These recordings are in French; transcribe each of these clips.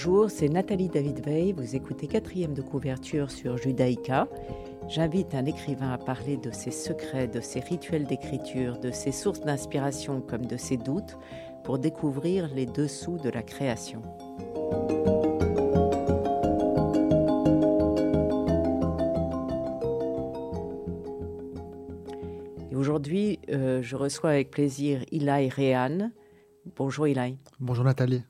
Bonjour, c'est Nathalie David Veil. Vous écoutez quatrième de couverture sur Judaïka. J'invite un écrivain à parler de ses secrets, de ses rituels d'écriture, de ses sources d'inspiration comme de ses doutes pour découvrir les dessous de la création. aujourd'hui, euh, je reçois avec plaisir Ilaï Rehan. Bonjour Ilaï. Bonjour Nathalie.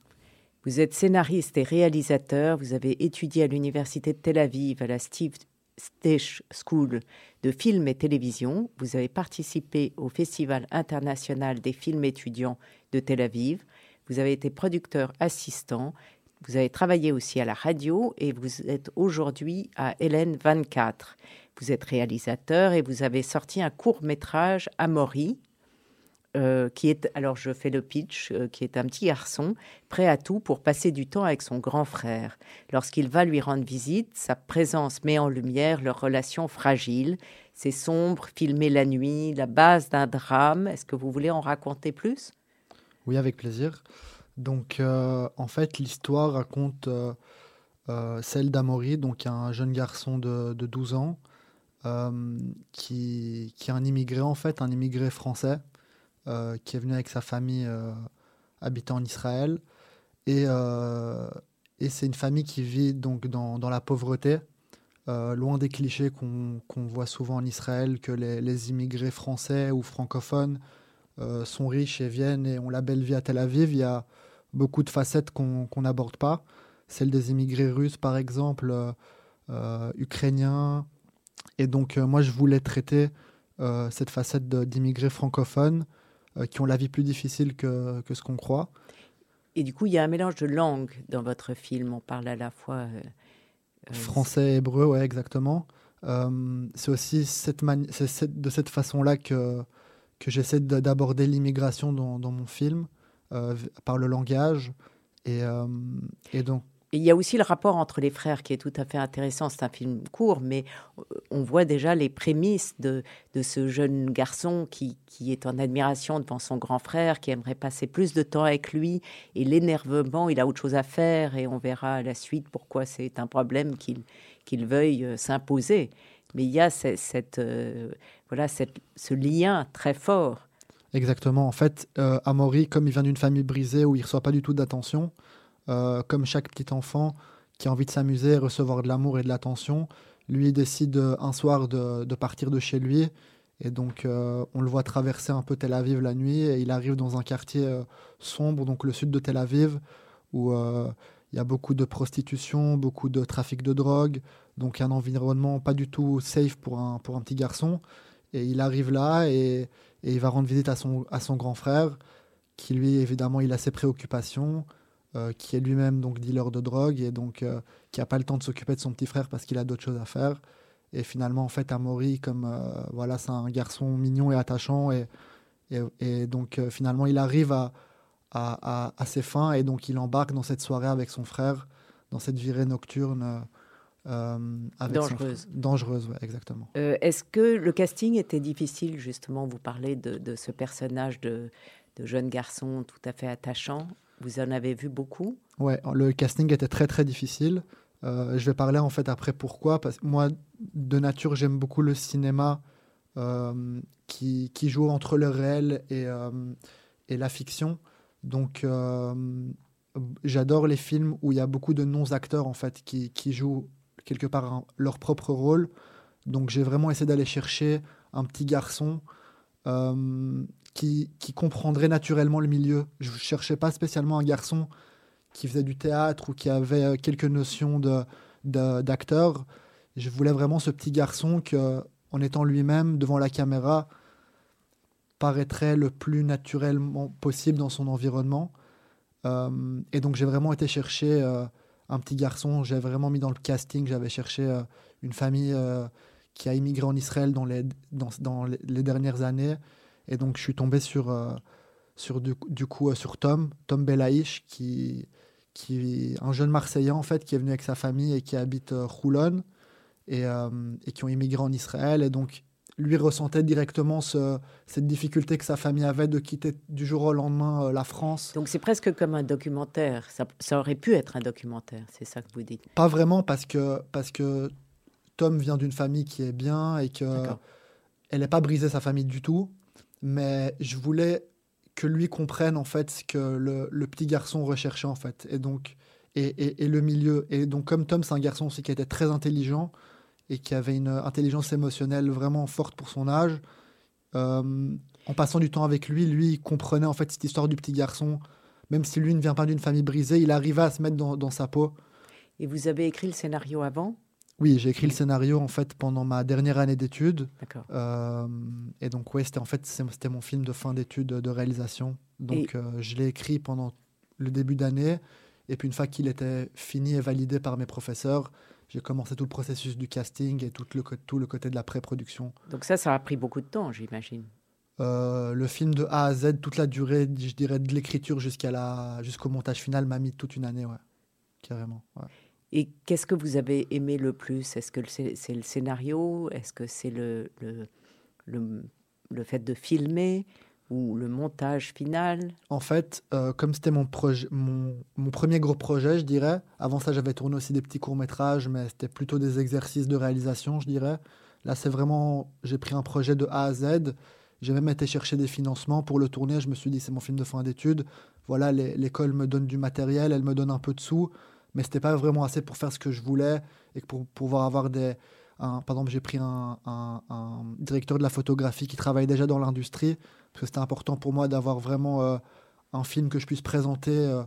Vous êtes scénariste et réalisateur. Vous avez étudié à l'Université de Tel Aviv, à la Steve Stich School de film et télévision. Vous avez participé au Festival international des films étudiants de Tel Aviv. Vous avez été producteur assistant. Vous avez travaillé aussi à la radio et vous êtes aujourd'hui à Hélène 24. Vous êtes réalisateur et vous avez sorti un court métrage à euh, qui est, alors je fais le pitch, euh, qui est un petit garçon prêt à tout pour passer du temps avec son grand frère. Lorsqu'il va lui rendre visite, sa présence met en lumière leur relation fragile. C'est sombre, filmé la nuit, la base d'un drame. Est-ce que vous voulez en raconter plus? Oui, avec plaisir. Donc, euh, en fait, l'histoire raconte celle d'Amaury, donc un jeune garçon de, de 12 ans, qui, qui, est un immigré, en fait, un immigré français, qui est venu avec sa famille euh, habitant en Israël. Et, euh, et c'est une famille qui vit donc dans, dans la pauvreté, loin des clichés qu'on voit souvent en Israël, que les, les immigrés français ou francophones sont riches et viennent et ont la belle vie à Tel Aviv. Il y a beaucoup de facettes qu'on n'aborde pas. Celle des immigrés russes, par exemple, ukrainiens. Et donc, moi, je voulais traiter cette facette d'immigrés francophones euh, qui ont la vie plus difficile que, que ce qu'on croit. Et du coup, il y a un mélange de langues dans votre film. On parle à la fois. Euh, euh, Français, hébreu, ouais, exactement. c'est aussi cette de cette façon-là que, que j'essaie d'aborder l'immigration dans, dans, mon film, par le langage. Et, et donc, il y a aussi le rapport entre les frères qui est tout à fait intéressant. C'est un film court, mais euh, on voit déjà les prémices de, ce jeune garçon qui, est en admiration devant son grand frère, qui aimerait passer plus de temps avec lui. Et l'énervement, il a autre chose à faire et on verra à la suite pourquoi c'est un problème qu'il veuille euh, s'imposer. Mais il y a euh, ce lien très fort. Exactement. En fait, euh, Amaury, comme il vient d'une famille brisée où il ne reçoit pas du tout d'attention, euh, comme chaque petit enfant qui a envie de s'amuser, recevoir de l'amour et de l'attention, lui décide euh, un soir de, partir de chez lui. Et donc, euh, on le voit traverser un peu Tel Aviv la nuit. Et il arrive dans un quartier sombre, donc le sud de Tel Aviv, où il y a beaucoup de prostitution, beaucoup de trafic de drogue. Donc, un environnement pas du tout safe pour un, petit garçon. Et il arrive là et, il va rendre visite à son grand frère, qui lui, évidemment, il a ses préoccupations. Euh, qui est lui-même donc dealer de drogue et donc euh, qui n'a pas le temps de s'occuper de son petit frère parce qu'il a d'autres choses à faire. Et finalement, en fait, Amaury, comme euh, voilà, c'est un garçon mignon et attachant, et, et, donc finalement, il arrive à, à, à, ses fins et donc il embarque dans cette soirée avec son frère, dans cette virée nocturne. Avec dangereuse. Dangereuse, exactement. Est-ce que le casting était difficile, justement? Vous parlez de, de ce personnage de, de jeune garçon tout à fait attachant. Vous en avez vu beaucoup Ouais, le casting était très très difficile. Euh, je vais parler en fait après pourquoi. Parce que moi, de nature, j'aime beaucoup le cinéma euh, qui, qui, joue entre le réel et, euh, et la fiction. Donc, j'adore les films où il y a beaucoup de non-acteurs en fait qui, qui, jouent quelque part leur propre rôle. Donc, j'ai vraiment essayé d'aller chercher un petit garçon qui, comprendrait naturellement le milieu. Je ne cherchais pas spécialement un garçon qui faisait du théâtre ou qui avait euh, quelques notions d'acteur. De, je voulais vraiment ce petit garçon que, en étant lui-même devant la caméra, paraîtrait le plus naturellement possible dans son environnement. Euh, et donc j'ai vraiment été chercher euh, un petit garçon. J'ai vraiment mis dans le casting. J'avais cherché une famille qui a immigré en Israël dans les, dans les dernières années et donc, je suis tombé sur, euh, sur du, coup, euh, sur Tom, Tom Belaïch, qui, qui un jeune Marseillais, en fait, qui est venu avec sa famille et qui habite euh, Roulon et, et, qui ont immigré en Israël. Et donc, lui ressentait directement cette difficulté que sa famille avait de quitter du jour au lendemain euh, la France. Donc c'est presque comme un documentaire. Ça, aurait pu être un documentaire, c'est ça que vous dites Pas vraiment, parce que, parce que Tom vient d'une famille qui est bien et que elle n'est pas brisée sa famille du tout. Mais je voulais que lui comprenne en fait ce que le, petit garçon recherchait en fait. Et donc et, et, le milieu. Et donc comme Tom c'est un garçon aussi qui était très intelligent et qui avait une intelligence émotionnelle vraiment forte pour son âge. Euh, en passant du temps avec lui, lui il comprenait en fait cette histoire du petit garçon. Même si lui ne vient pas d'une famille brisée, il arrivait à se mettre dans, sa peau. Et vous avez écrit le scénario avant? Oui, j'ai écrit le scénario en fait pendant ma dernière année d'études. D'accord. Euh, et donc ouais, c'était en fait c'était mon film de fin d'études de réalisation. Donc euh, je l'ai écrit pendant le début d'année. Et puis une fois qu'il était fini et validé par mes professeurs, j'ai commencé tout le processus du casting et tout le, tout le côté de la pré-production. Donc ça, ça a pris beaucoup de temps, j'imagine. Euh, le film de A à Z, toute la durée, je dirais, de l'écriture jusqu'à la, jusqu'au montage final m'a mis toute une année, ouais, carrément. Et qu'est-ce que vous avez aimé le plus? Est-ce que c'est le scénario? Est-ce que c'est le, le, le, fait de filmer ou le montage final? En fait, euh, comme c'était mon, mon, mon, premier gros projet, je dirais, avant ça j'avais tourné aussi des petits courts-métrages, mais c'était plutôt des exercices de réalisation, je dirais. Là, c'est vraiment, j'ai pris un projet de A à Z. J'ai même été chercher des financements pour le tourner. Je me suis dit, c'est mon film de fin d'études. Voilà, l'école me donne du matériel, elle me donne un peu de sous, mais c'était pas vraiment assez pour faire ce que je voulais et pour pouvoir avoir des. par exemple, j'ai pris un, un, directeur de la photographie qui travaille déjà dans l'industrie parce que c'était important pour moi d'avoir vraiment euh, un film que je puisse présenter, euh,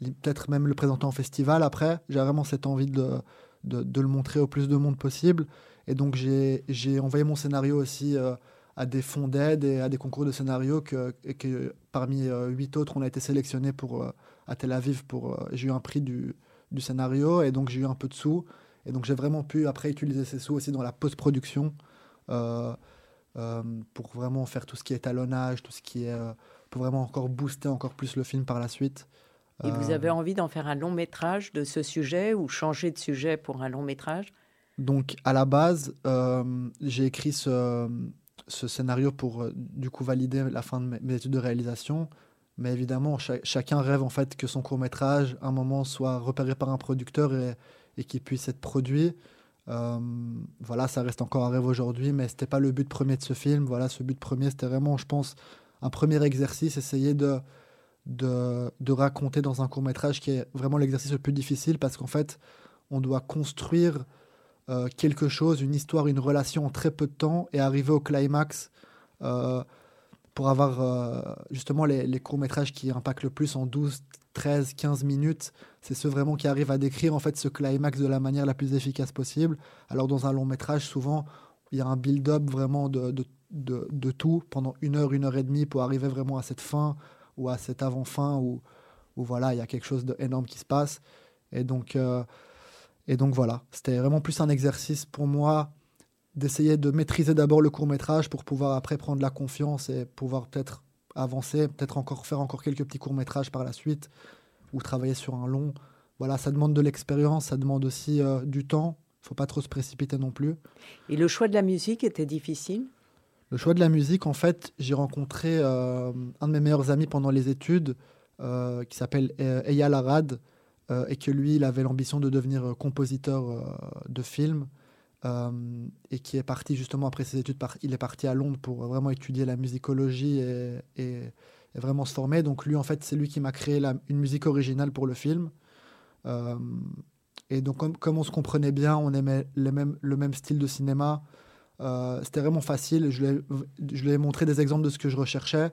peut-être même le présenter en festival après. J'ai vraiment cette envie de, de, le montrer au plus de monde possible. Et donc j'ai envoyé mon scénario aussi euh, à des fonds d'aide et à des concours de scénario que, et que parmi huit autres, on a été sélectionné pour, à Tel Aviv. pour J'ai eu un prix du, du scénario et donc j'ai eu un peu de sous. Et donc j'ai vraiment pu après utiliser ces sous aussi dans la post-production. Euh, pour vraiment faire tout ce qui est talonnage, tout ce qui est euh, pour vraiment encore booster encore plus le film par la suite. Et vous avez euh, envie d'en faire un long métrage de ce sujet ou changer de sujet pour un long métrage? Donc à la base, j'ai écrit ce, ce, scénario pour du coup valider la fin de mes, études de réalisation. Mais évidemment, chacun rêve en fait que son court métrage, à un moment, soit repéré par un producteur et, et qu'il puisse être produit. Euh, voilà, ça reste encore un rêve aujourd'hui, mais c'était pas le but premier de ce film. Voilà, ce but premier, c'était vraiment, je pense, un premier exercice, essayer de, de, de raconter dans un court métrage qui est vraiment l'exercice le plus difficile parce qu'en fait, on doit construire euh, quelque chose, une histoire, une relation en très peu de temps et arriver au climax euh, pour avoir justement les, courts-métrages qui impactent le plus en 12, 13, 15 minutes. C'est ceux vraiment qui arrivent à décrire en fait ce climax de la manière la plus efficace possible. Alors dans un long métrage, souvent, il y a un build-up vraiment de, de, de, tout pendant une heure, une heure et demie pour arriver vraiment à cette fin ou à cette avant-fin où, où voilà, il y a quelque chose d'énorme qui se passe. Et donc, euh, et donc voilà, c'était vraiment plus un exercice pour moi d'essayer de maîtriser d'abord le court métrage pour pouvoir après prendre la confiance et pouvoir peut-être avancer, peut-être encore faire encore quelques petits courts métrages par la suite ou travailler sur un long. Voilà, ça demande de l'expérience, ça demande aussi euh, du temps. Il faut pas trop se précipiter non plus. Et le choix de la musique était difficile? Le choix de la musique, en fait, j'ai rencontré euh, un de mes meilleurs amis pendant les études euh, qui s'appelle Eyal Arad et que lui, il avait l'ambition de devenir compositeur de films. Euh, et qui est parti justement après ses études, il est parti à Londres pour vraiment étudier la musicologie et, vraiment se former. Donc lui, en fait, c'est lui qui m'a créé une musique originale pour le film. Euh, et donc comme, comme, on se comprenait bien, on aimait les mêmes, le même style de cinéma. Euh, c'était vraiment facile. Je lui, ai, je lui ai montré des exemples de ce que je recherchais.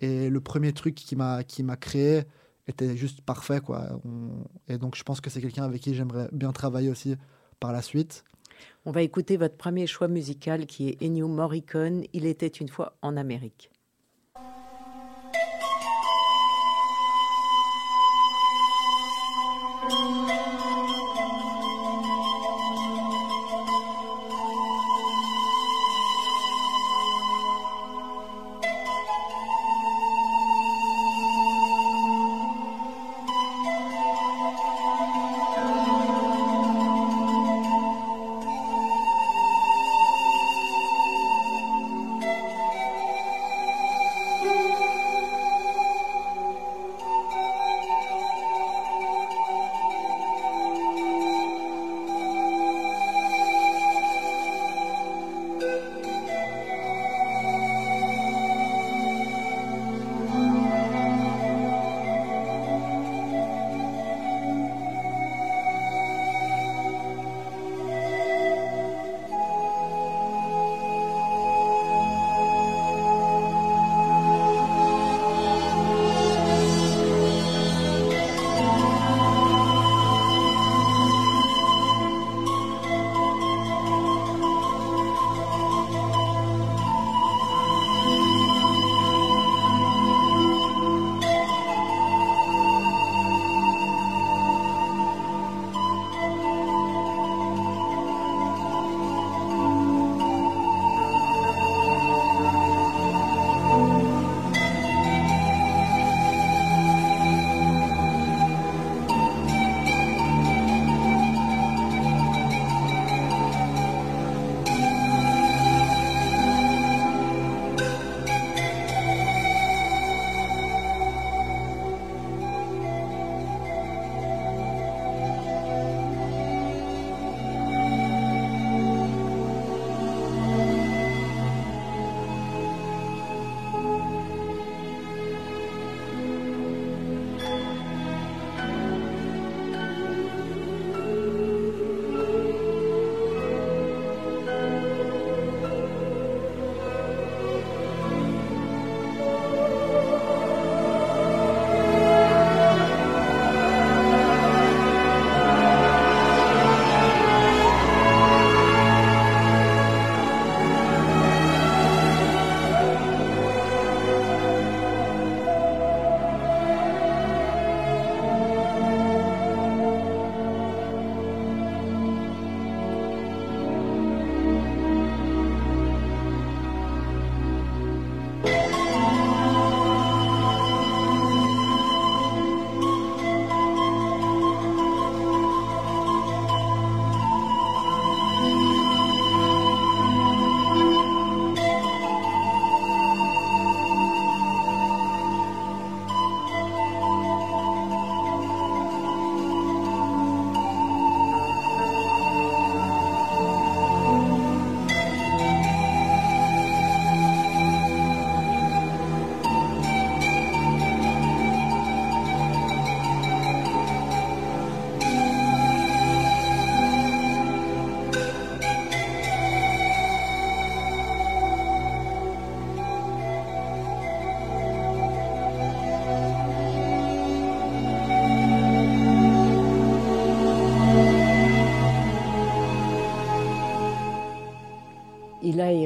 Et le premier truc qui m'a qui m'a créé était juste parfait quoi. et donc je pense que c'est quelqu'un avec qui j'aimerais bien travailler aussi par la suite. On va écouter votre premier choix musical qui est Ennio Morricone, Il était une fois en Amérique.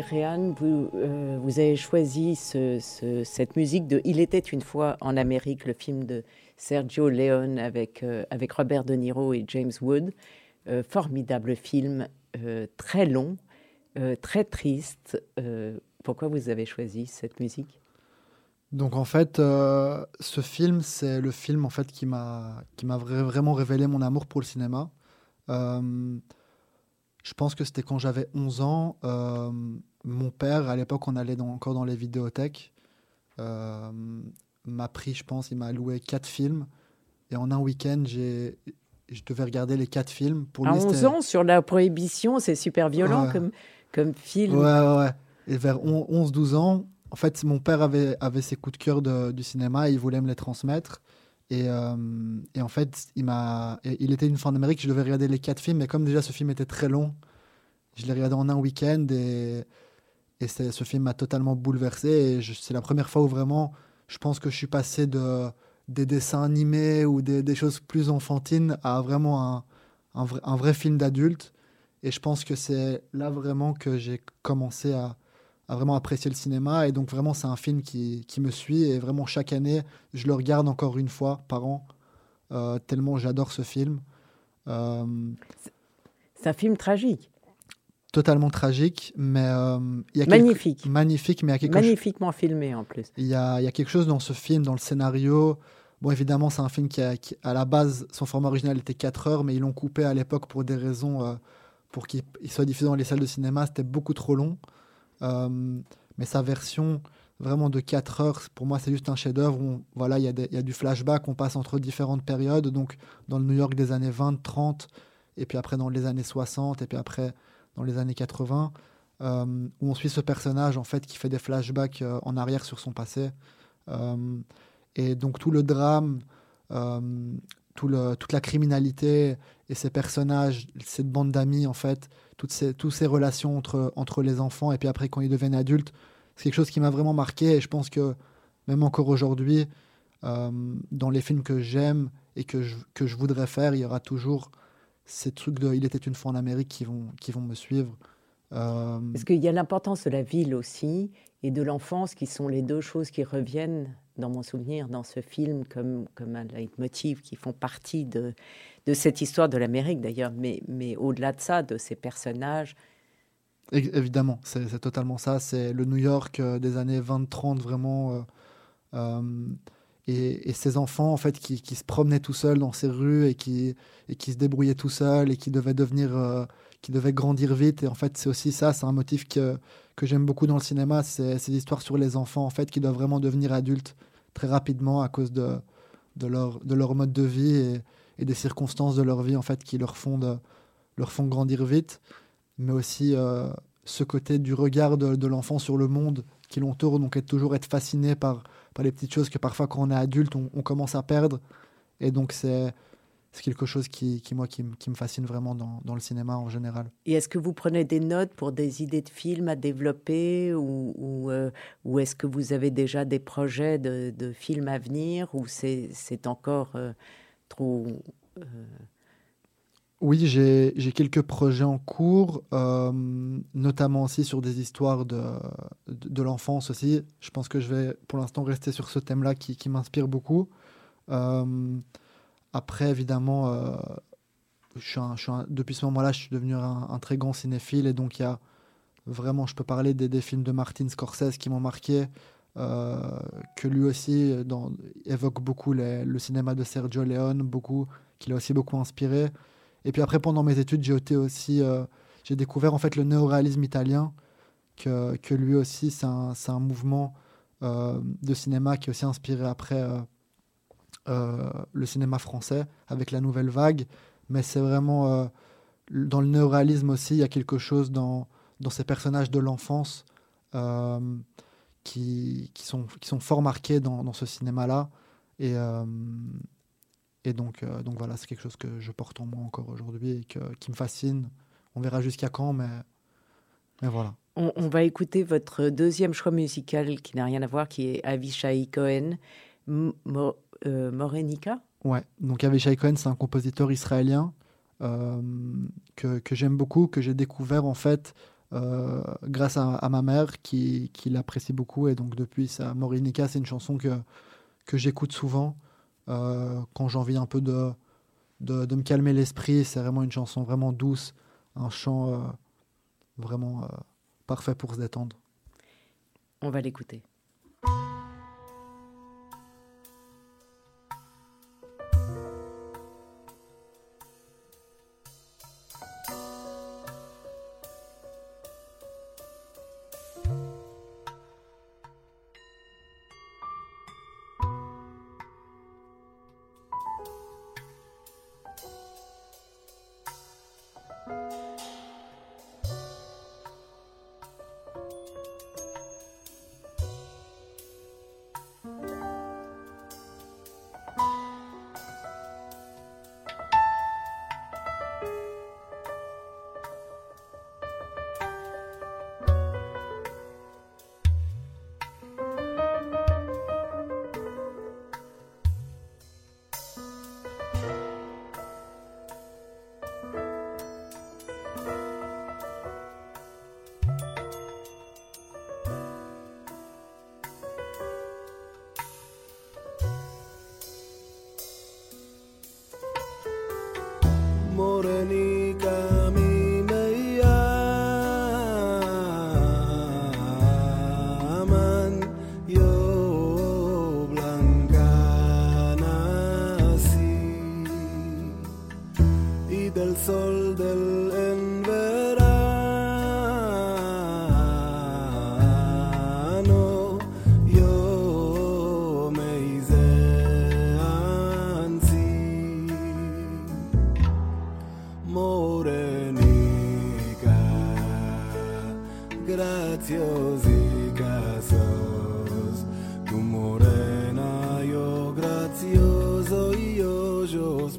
Réan, vous, euh, vous, avez choisi cette musique de Il était une fois en Amérique, le film de Sergio Leone avec, euh, Robert De Niro et James Wood. Euh, formidable film, très long, très triste. pourquoi vous avez choisi cette musique? Donc en fait, ce film, c'est le film en fait qui m'a vraiment révélé mon amour pour le cinéma. Je pense que c'était quand j'avais 11 ans. Mon père, à l'époque, on allait encore dans les vidéothèques, euh, m'a pris, je pense, il m'a loué quatre films. Et en un week-end, j'ai, je devais regarder les quatre films. Pour à 11 ans, sur la prohibition, c'est super violent comme, comme film. Ouais, ouais, ouais. Et vers 11-12 ans, en fait, mon père avait, avait ses coups de cœur du cinéma et il voulait me les transmettre. Et, euh, et, en fait, il, m'a, il était une fois en Amérique, je devais regarder les quatre films, mais comme déjà ce film était très long, je l'ai regardé en un week-end et, et ce film m'a totalement bouleversé. C'est la première fois où vraiment, je pense que je suis passé de, des dessins animés ou des, choses plus enfantines à vraiment un, vrai, film d'adulte. Et je pense que c'est là vraiment que j'ai commencé à, vraiment apprécier le cinéma. Et donc vraiment, c'est un film qui, qui, me suit. Et vraiment, chaque année, je le regarde encore une fois par an, euh, tellement j'adore ce film. Euh, c'est un film tragique. Totalement tragique, mais euh, il y a magnifique. magnifique, mais il y a quelque magnifiquement filmé en plus. Il y, a, il y a quelque chose dans ce film, dans le scénario. Bon, évidemment, c'est un film qui, a, à la base, son format original était 4 heures, mais ils l'ont coupé à l'époque pour des raisons, pour qu'il soit diffusé dans les salles de cinéma. C'était beaucoup trop long. Euh, mais sa version vraiment de 4 heures, pour moi, c'est juste un chef-d'œuvre. Voilà, il y, y, a du flashback, on passe entre différentes périodes, donc dans le New York des années 20, 30, et puis après dans les années 60, et puis après dans les années 80, euh, où on suit ce personnage en fait qui fait des flashbacks euh, en arrière sur son passé. et donc tout le drame, tout le, toute la criminalité et ces personnages, cette bande d'amis en fait, toutes ces, relations entre, les enfants et puis après quand ils deviennent adultes, c'est quelque chose qui m'a vraiment marqué et je pense que même encore aujourd'hui, euh, dans les films que j'aime et que je voudrais faire, il y aura toujours ces trucs de Il était une fois en Amérique qui vont, qui vont me suivre. Euh... Parce qu'il y a l'importance de la ville aussi et de l'enfance qui sont les deux choses qui reviennent dans mon souvenir dans ce film comme, comme un leitmotiv qui font partie de, de cette histoire de l'Amérique d'ailleurs, mais, mais au-delà de ça, de ces personnages. Évidemment, c'est totalement ça. C'est le New York euh, des années 20-30 vraiment. Euh, euh, et, ces enfants en fait qui, qui, se promenaient tout seuls dans ces rues et qui, et qui se débrouillaient tout seuls et qui devaient devenir, qui devaient grandir vite. En fait, c'est aussi ça, c'est un motif que, que j'aime beaucoup dans le cinéma, c'est ces histoires sur les enfants en fait qui doivent vraiment devenir adultes très rapidement à cause de, de, leur, de leur mode de vie et, et des circonstances de leur vie en fait qui leur font, de, leur font grandir vite, mais aussi euh, ce côté du regard de, l'enfant sur le monde qui l'entoure, donc être toujours être fasciné par, par les petites choses que parfois quand on est adulte on, commence à perdre, et donc c'est quelque chose qui, qui moi, qui, qui, me fascine vraiment dans, dans, le cinéma en général. Et est-ce que vous prenez des notes pour des idées de films à développer ou, ou, euh, est-ce que vous avez déjà des projets de, de films à venir ou c'est encore euh, trop... Euh, oui, j'ai quelques projets en cours, euh, notamment aussi sur des histoires de, de, l'enfance aussi. Je pense que je vais pour l'instant rester sur ce thème-là qui, qui m'inspire beaucoup. Euh, après, évidemment, suis je suis depuis ce moment-là, je suis devenu un, très grand cinéphile et donc il y a vraiment, je peux parler des, des films de Martin Scorsese qui m'ont marqué. Euh, que lui aussi évoque beaucoup le cinéma de Sergio Leone, beaucoup, qui l'a aussi beaucoup inspiré. Et puis après, pendant mes études, j'ai aussi, euh, j'ai découvert en fait le néoréalisme italien, que, que lui aussi, c'est un, un, mouvement euh, de cinéma qui est aussi inspiré après le cinéma français avec la nouvelle vague. Mais c'est vraiment dans le néoréalisme aussi, il y a quelque chose dans, dans ces personnages de l'enfance qui, qui, sont, qui sont fort marqués dans, dans ce cinéma-là. Euh, et donc, euh, donc voilà, c'est quelque chose que je porte en moi encore aujourd'hui et que, qui me fascine. On verra jusqu'à quand, mais, mais voilà. On, on, va écouter votre deuxième choix musical qui n'a rien à voir, qui est Avishai Cohen, Mo, euh, Morenica. Ouais, donc Avishai Cohen, c'est un compositeur israélien que, que j'aime beaucoup, que j'ai découvert en fait euh, grâce à, ma mère qui, qui l'apprécie beaucoup. Et donc depuis, ça, Morinica, c'est une chanson que, que j'écoute souvent euh, quand j'ai envie un peu de, de, me calmer l'esprit. C'est vraiment une chanson vraiment douce, un chant euh, vraiment parfait pour se détendre. On va l'écouter. graciosi casos. Tu morena, yo gracioso y hoyos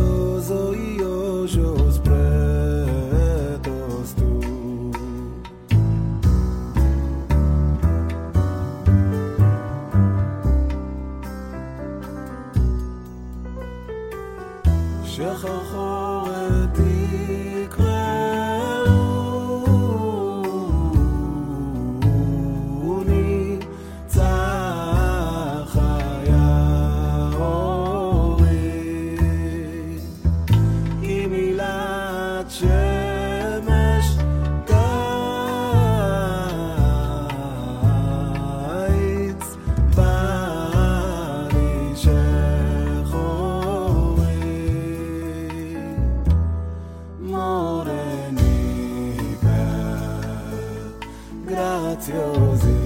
it's yours.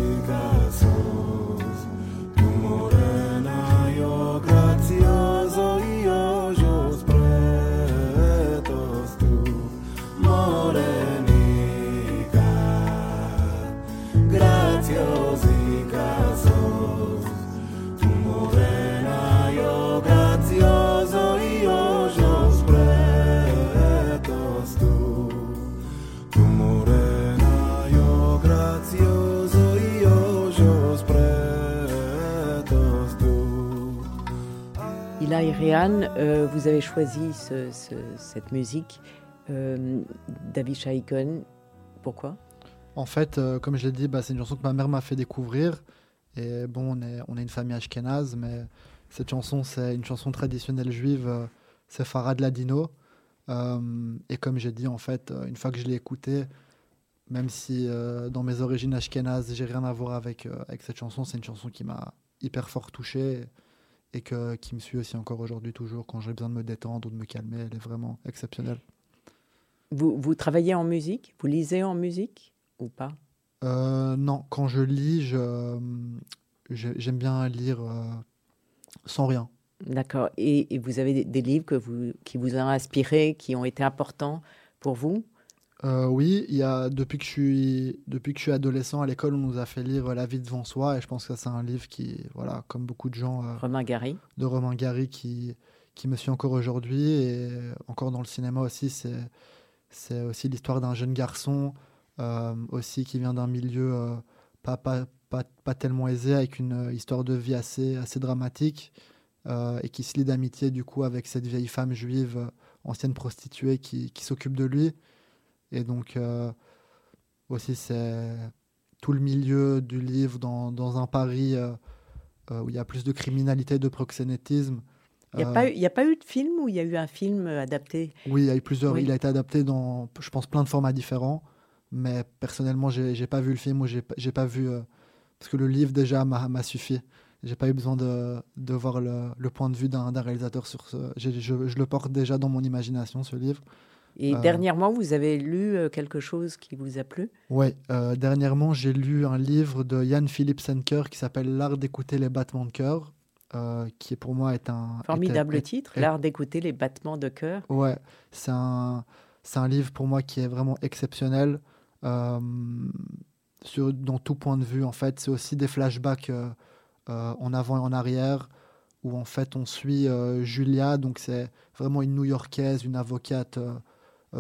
Euh, vous avez choisi cette musique, euh, David Shaikon. Pourquoi? En fait, euh, comme je l'ai dit, bah, c'est une chanson que ma mère m'a fait découvrir. Et bon, on est, une famille ashkénaze, mais cette chanson, c'est une chanson traditionnelle juive, c'est Farad Ladino. et comme j'ai dit, en fait, une fois que je l'ai écoutée, même si dans mes origines ashkénazes, j'ai rien à voir avec, avec cette chanson, c'est une chanson qui m'a hyper fort touché et que, qui me suit aussi encore aujourd'hui, toujours, quand j'ai besoin de me détendre ou de me calmer. Elle est vraiment exceptionnelle. Vous, vous travaillez en musique? Vous lisez en musique? Ou pas? Euh, Non, quand je lis, je, j'aime bien lire euh, sans rien. D'accord. Et, vous avez des, livres que vous, qui vous ont inspiré, qui ont été importants pour vous? Euh, Oui, il y a, depuis, que je suis, depuis que je suis adolescent à l'école, on nous a fait lire La vie devant soi. Et je pense que c'est un livre qui, voilà, comme beaucoup de gens. Euh, Romain Gary. De Romain Gary qui, qui me suit encore aujourd'hui. Et encore dans le cinéma aussi, c'est, c'est aussi l'histoire d'un jeune garçon euh, aussi qui vient d'un milieu pas, pas, pas, pas, tellement aisé, avec une histoire de vie assez, assez dramatique. Euh, et qui se lie d'amitié du coup avec cette vieille femme juive, euh, ancienne prostituée, qui, qui s'occupe de lui. Et donc euh, aussi c'est tout le milieu du livre dans, dans un Paris où il y a plus de criminalité, de proxénétisme. Il n'y a, pas eu, a pas eu de film ou il y a eu un film adapté? Oui, il y a eu plusieurs. Il a été adapté dans, je pense, plein de formats différents. Mais personnellement, j'ai n'ai pas vu le film ou j'ai pas vu. parce que le livre déjà m'a suffi. J'ai pas eu besoin de, de voir le, le, point de vue d'un réalisateur sur ce. Je, je, le porte déjà dans mon imagination, ce livre. Et euh, dernièrement, vous avez lu euh, quelque chose qui vous a plu? Oui, euh, dernièrement, j'ai lu un livre de Jan Philipp Senker qui s'appelle L'art d'écouter les battements de cœur, qui est pour moi est un formidable titre, L'art d'écouter les battements de cœur. Ouais, c'est un un livre pour moi qui est vraiment exceptionnel sur dans tout point de vue. En fait, c'est aussi des flashbacks en avant et en arrière, où en fait on suit Julia, donc c'est vraiment une New-Yorkaise, une avocate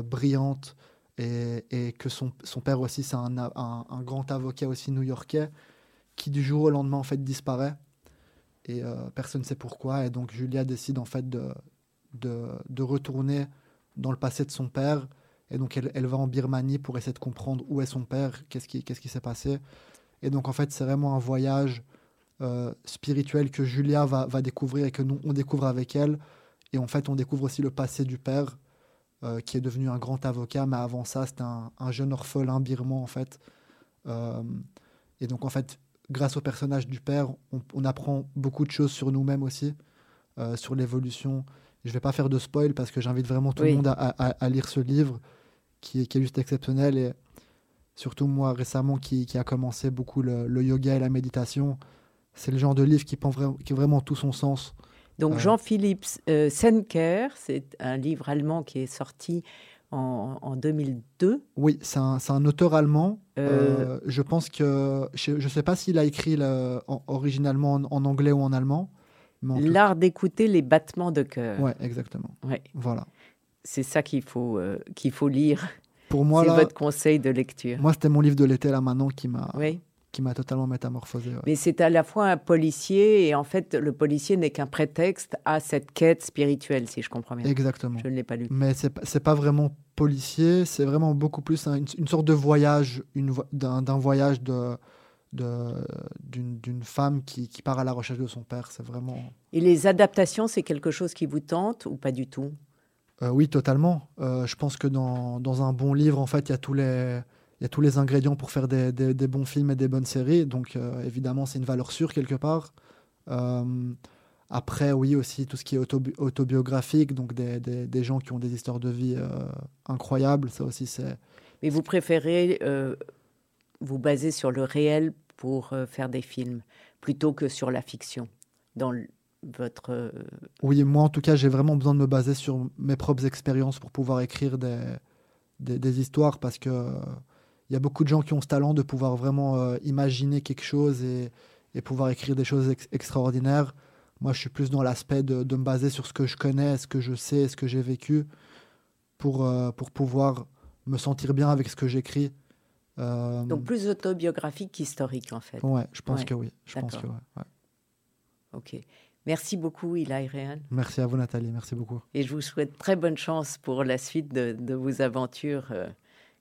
brillante, et, que son, son, père aussi c'est un, un, grand avocat aussi new-yorkais, qui du jour au lendemain en fait disparaît, et personne ne sait pourquoi, et donc Julia décide en fait de, de, de retourner dans le passé de son père, et donc elle, elle, va en Birmanie pour essayer de comprendre où est son père, qu'est-ce qui s'est passé. Et donc en fait c'est vraiment un voyage euh, spirituelle que Julia va, va, découvrir et que nous, on découvre avec elle. Et en fait, on découvre aussi le passé du père, euh, qui est devenu un grand avocat, mais avant ça, c'était un, jeune orphelin birman, en fait. Euh, et donc, en fait, grâce au personnage du père, on, apprend beaucoup de choses sur nous-mêmes aussi, sur l'évolution. Je ne vais pas faire de spoil parce que j'invite vraiment tout le monde à, à, lire ce livre qui est, qui est, juste exceptionnel. Et surtout moi récemment qui, qui a commencé beaucoup le, le, yoga et la méditation, c'est le genre de livre qui prend qui a vraiment tout son sens. Donc euh, Jean-Philippe euh, Senker, c'est un livre allemand qui est sorti en, 2002. Oui, c'est un, un, auteur allemand. Euh, je pense que je ne sais pas s'il a écrit le, originalement en, anglais ou en allemand. L'art d'écouter les battements de cœur. Oui, exactement. Ouais. Voilà. C'est ça qu'il faut, qu'il faut lire. Pour moi, c'est votre conseil de lecture. Moi, c'était mon livre de l'été là maintenant qui m'a oui qui m'a totalement métamorphosé. Mais c'est à la fois un policier et en fait le policier n'est qu'un prétexte à cette quête spirituelle, si je comprends bien. Exactement. Je ne l'ai pas lu. Mais c'est n'est pas vraiment policier, c'est vraiment beaucoup plus une, sorte de voyage, d'un voyage de d'une femme qui, qui, part à la recherche de son père. C'est vraiment. Et les adaptations, c'est quelque chose qui vous tente ou pas du tout? Euh, Oui, totalement. Euh, je pense que dans, dans, un bon livre, en fait, il y a tous les il y a tous les ingrédients pour faire des, des, bons films et des bonnes séries. Donc, euh, évidemment, c'est une valeur sûre quelque part. Euh, après, oui, aussi tout ce qui est autobiographique, donc des, des, gens qui ont des histoires de vie euh, incroyables, ça aussi, c'est. Mais vous préférez vous baser sur le réel pour faire des films plutôt que sur la fiction dans votre. Oui, moi, en tout cas, j'ai vraiment besoin de me baser sur mes propres expériences pour pouvoir écrire des, des, histoires parce que il y a beaucoup de gens qui ont ce talent de pouvoir vraiment euh, imaginer quelque chose et, et, pouvoir écrire des choses extraordinaires. Moi, je suis plus dans l'aspect de, de, me baser sur ce que je connais, ce que je sais, ce que j'ai vécu, pour, euh, pour pouvoir me sentir bien avec ce que j'écris. Euh, Donc plus autobiographique qu'historique, en fait. Ouais, je pense que oui. Je pense que ouais, Ok. Merci beaucoup, Ilaï Réal. Merci à vous, Nathalie. Merci beaucoup. Et je vous souhaite très bonne chance pour la suite de, de vos aventures